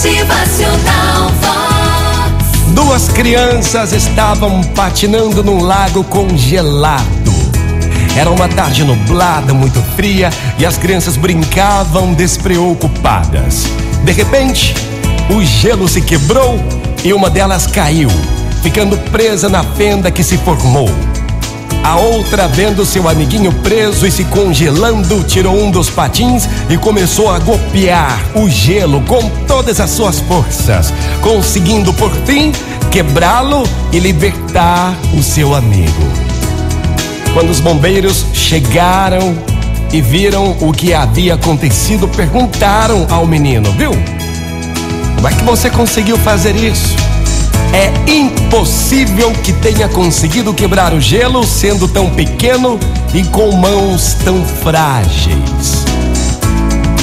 Motivacional Vox. Duas crianças estavam patinando num lago congelado. Era uma tarde nublada, muito fria, e as crianças brincavam despreocupadas. De repente, o gelo se quebrou e uma delas caiu, ficando presa na fenda que se formou. A outra, vendo seu amiguinho preso e se congelando, tirou um dos patins e começou a golpear o gelo com todas as suas forças, conseguindo por fim quebrá-lo e libertar o seu amigo. Quando os bombeiros chegaram e viram o que havia acontecido, perguntaram ao menino: Viu? Como é que você conseguiu fazer isso? É impossível que tenha conseguido quebrar o gelo sendo tão pequeno e com mãos tão frágeis.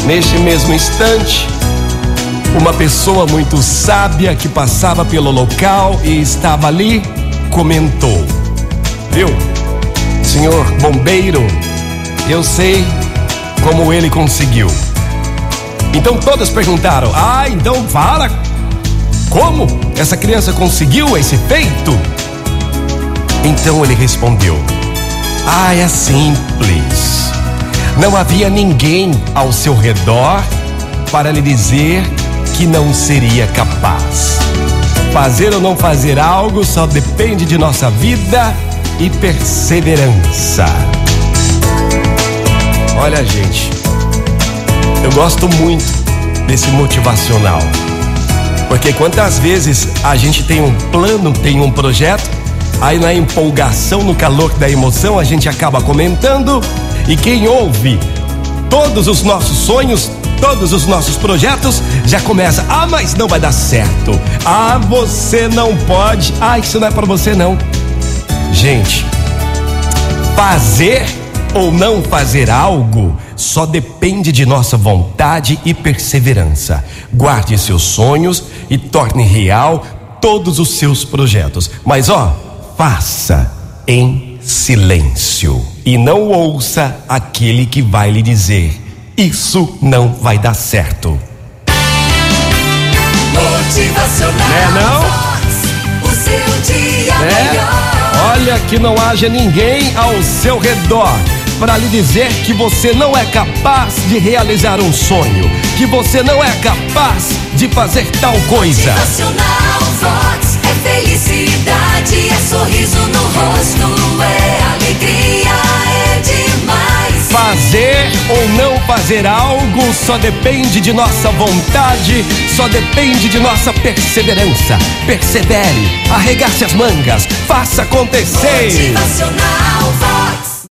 Neste mesmo instante, uma pessoa muito sábia que passava pelo local e estava ali comentou: Viu, senhor bombeiro, eu sei como ele conseguiu. Então todas perguntaram: Ah, então fala como essa criança conseguiu esse feito? Então ele respondeu: Ah, é simples. Não havia ninguém ao seu redor para lhe dizer que não seria capaz. Fazer ou não fazer algo só depende de nossa vida e perseverança. Olha, gente, eu gosto muito desse motivacional. Porque quantas vezes a gente tem um plano, tem um projeto, aí na empolgação, no calor da emoção, a gente acaba comentando e quem ouve todos os nossos sonhos, todos os nossos projetos, já começa: "Ah, mas não vai dar certo. Ah, você não pode. Ah, isso não é para você não". Gente, fazer ou não fazer algo só depende de nossa vontade e perseverança. Guarde seus sonhos e torne real todos os seus projetos. Mas ó, faça em silêncio e não ouça aquele que vai lhe dizer: isso não vai dar certo. Motivacional Né, não? Que não haja ninguém ao seu redor para lhe dizer que você não é capaz de realizar um sonho, que você não é capaz de fazer tal coisa. Vox. É felicidade, é sorriso no rosto, fazer algo só depende de nossa vontade, só depende de nossa perseverança. Persevere, arregace as mangas, faça acontecer. Motivacional